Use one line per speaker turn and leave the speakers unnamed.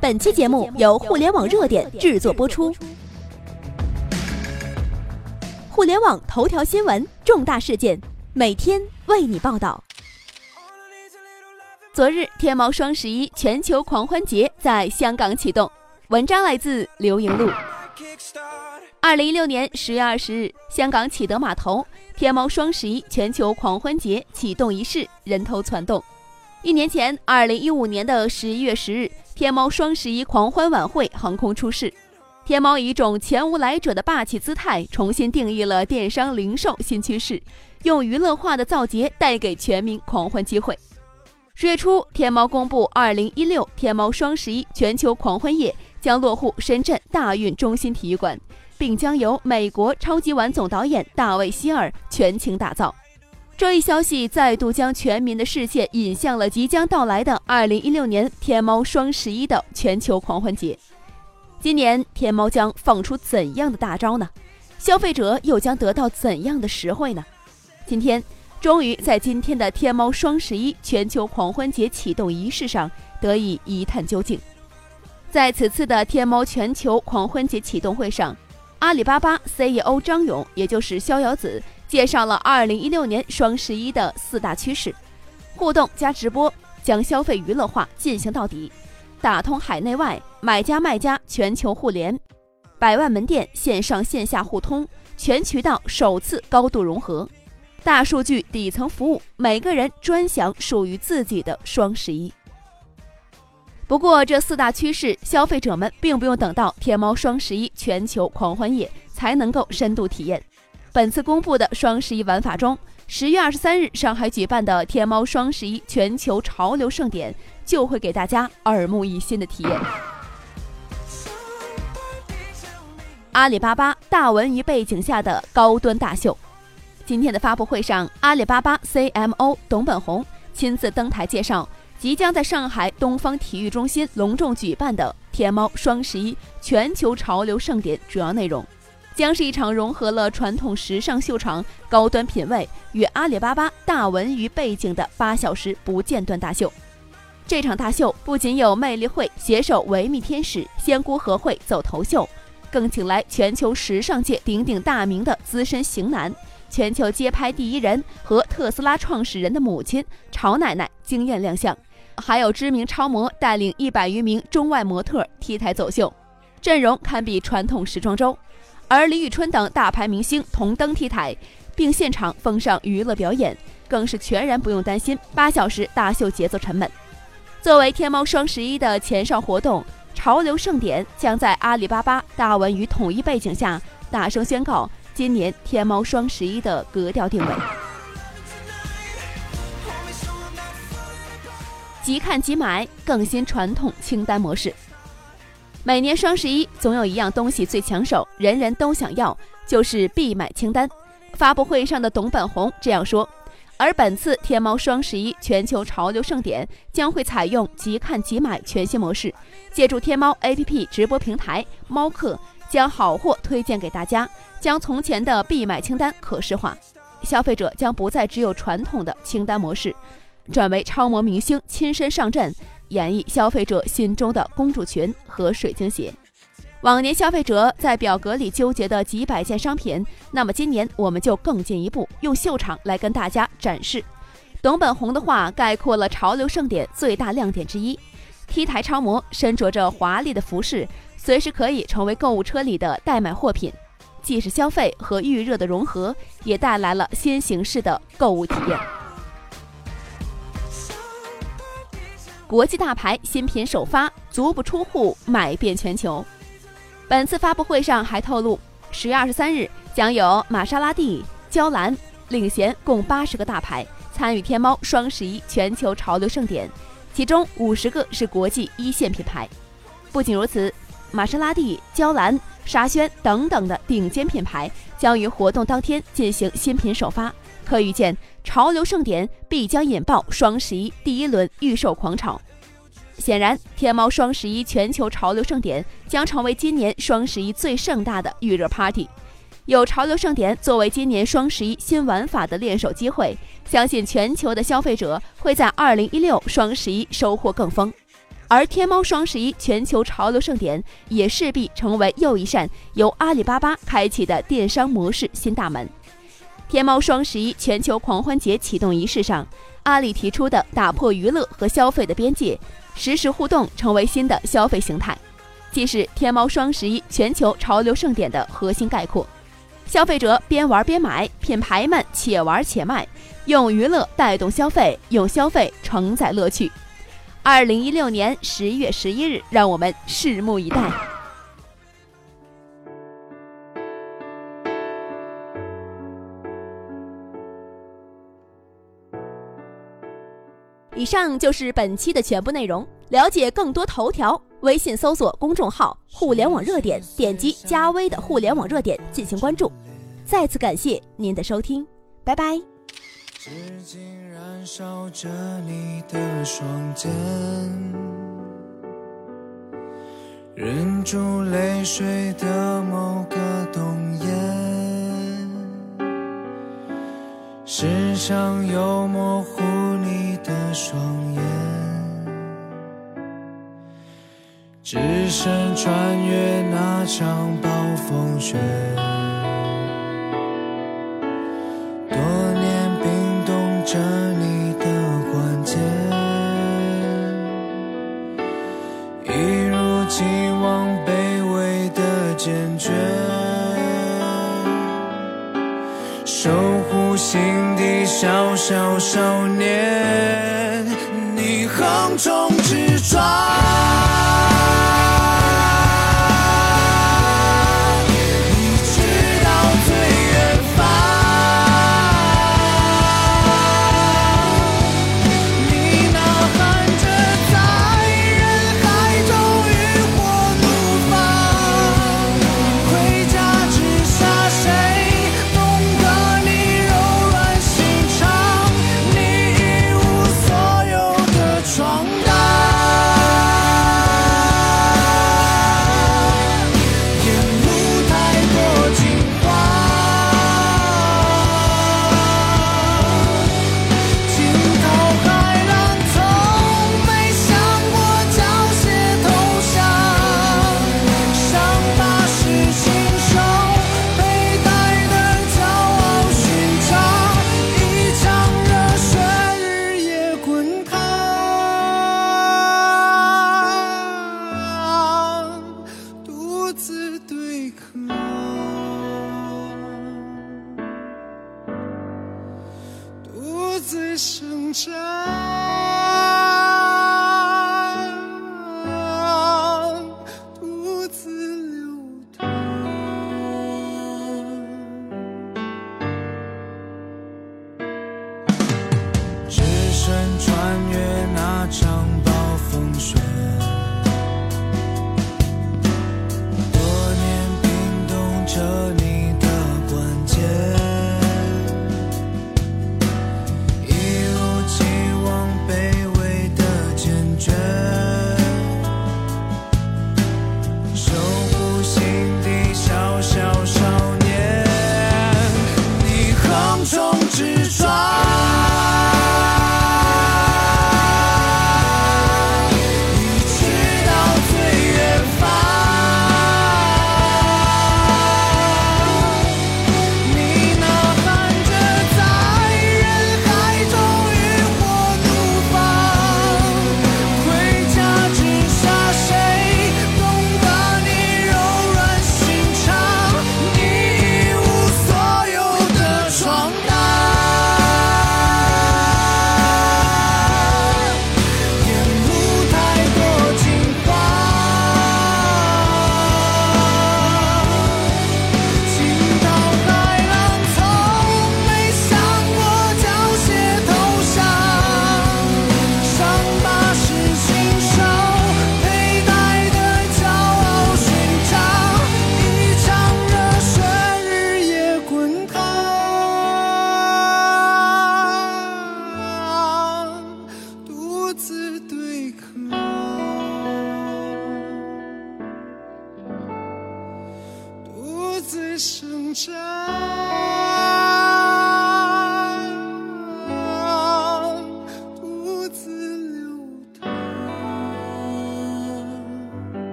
本期节目由互联网热点制作播出。互联网头条新闻，重大事件，每天为你报道。昨日，天猫双十一全球狂欢节在香港启动。文章来自刘莹璐。二零一六年十月二十日，香港启德码头，天猫双十一全球狂欢节启动仪式人头攒动。一年前，二零一五年的十一月十日，天猫双十一狂欢晚会横空出世。天猫以一种前无来者的霸气姿态，重新定义了电商零售新趋势，用娱乐化的造节带给全民狂欢机会。十月初，天猫公布，二零一六天猫双十一全球狂欢夜将落户深圳大运中心体育馆，并将由美国超级碗总导演大卫希尔全情打造。这一消息再度将全民的视线引向了即将到来的二零一六年天猫双十一的全球狂欢节。今年天猫将放出怎样的大招呢？消费者又将得到怎样的实惠呢？今天，终于在今天的天猫双十一全球狂欢节启动仪式上得以一探究竟。在此次的天猫全球狂欢节启动会上，阿里巴巴 CEO 张勇，也就是逍遥子。介绍了二零一六年双十一的四大趋势：互动加直播，将消费娱乐化进行到底；打通海内外买家卖家全球互联；百万门店线上线下互通，全渠道首次高度融合；大数据底层服务，每个人专享属于自己的双十一。不过，这四大趋势，消费者们并不用等到天猫双十一全球狂欢夜才能够深度体验。本次公布的双十一玩法中，十月二十三日上海举办的天猫双十一全球潮流盛典就会给大家耳目一新的体验。阿里巴巴大文娱背景下的高端大秀，今天的发布会上，阿里巴巴 CMO 董本红亲自登台介绍即将在上海东方体育中心隆重举办的天猫双十一全球潮流盛典主要内容。将是一场融合了传统时尚秀场、高端品味与阿里巴巴大文娱背景的八小时不间断大秀。这场大秀不仅有魅力会携手维密天使、仙姑和会走头秀，更请来全球时尚界鼎鼎大名的资深型男、全球街拍第一人和特斯拉创始人的母亲潮奶奶惊艳亮相，还有知名超模带领一百余名中外模特 T 台走秀，阵容堪比传统时装周。而李宇春等大牌明星同登 T 台，并现场奉上娱乐表演，更是全然不用担心八小时大秀节奏沉闷。作为天猫双十一的前哨活动，潮流盛典将在阿里巴巴大文娱统一背景下，大声宣告今年天猫双十一的格调定位。即看即买，更新传统清单模式。每年双十一总有一样东西最抢手，人人都想要，就是必买清单。发布会上的董本红这样说。而本次天猫双十一全球潮流盛典将会采用即看即买全新模式，借助天猫 APP 直播平台猫客，将好货推荐给大家，将从前的必买清单可视化。消费者将不再只有传统的清单模式，转为超模明星亲身上阵。演绎消费者心中的公主裙和水晶鞋。往年消费者在表格里纠结的几百件商品，那么今年我们就更进一步，用秀场来跟大家展示。董本红的话概括了潮流盛典最大亮点之一：T 台超模身着着华丽的服饰，随时可以成为购物车里的代买货品，既是消费和预热的融合，也带来了新形式的购物体验。国际大牌新品首发，足不出户买遍全球。本次发布会上还透露，十月二十三日将有玛莎拉蒂、娇兰领衔共八十个大牌参与天猫双十一全球潮流盛典，其中五十个是国际一线品牌。不仅如此，玛莎拉蒂、娇兰、沙宣等等的顶尖品牌将于活动当天进行新品首发。可预见，潮流盛典必将引爆双十一第一轮预售狂潮。显然，天猫双十一全球潮流盛典将成为今年双十一最盛大的预热 party。有潮流盛典作为今年双十一新玩法的练手机会，相信全球的消费者会在二零一六双十一收获更丰。
而天猫双十一全球潮流盛典也势必成为又一扇由阿里巴巴开启的电商模式新大门。天猫双十一全球狂欢节启动仪式上，阿里提出的打破娱乐和消费的边界，实时互动成为新的消费形态，既是天猫双十一全球潮流盛典的核心概括。消费者边玩边买，品牌们且玩且卖，用娱乐带动消费，用消费承载乐趣。二零一六年十一月十一日，让我们拭目以待。以上就是本期的全部内容。了解更多头条，微信搜索公众号“互联网热点”，点击加微的“互联网热点”进行关注。再次感谢您的收听，拜拜。燃烧着你的双肩，忍住泪水的某个冬夜，时常有模糊双眼，只身穿越那场暴风雪。少年，你横冲直撞。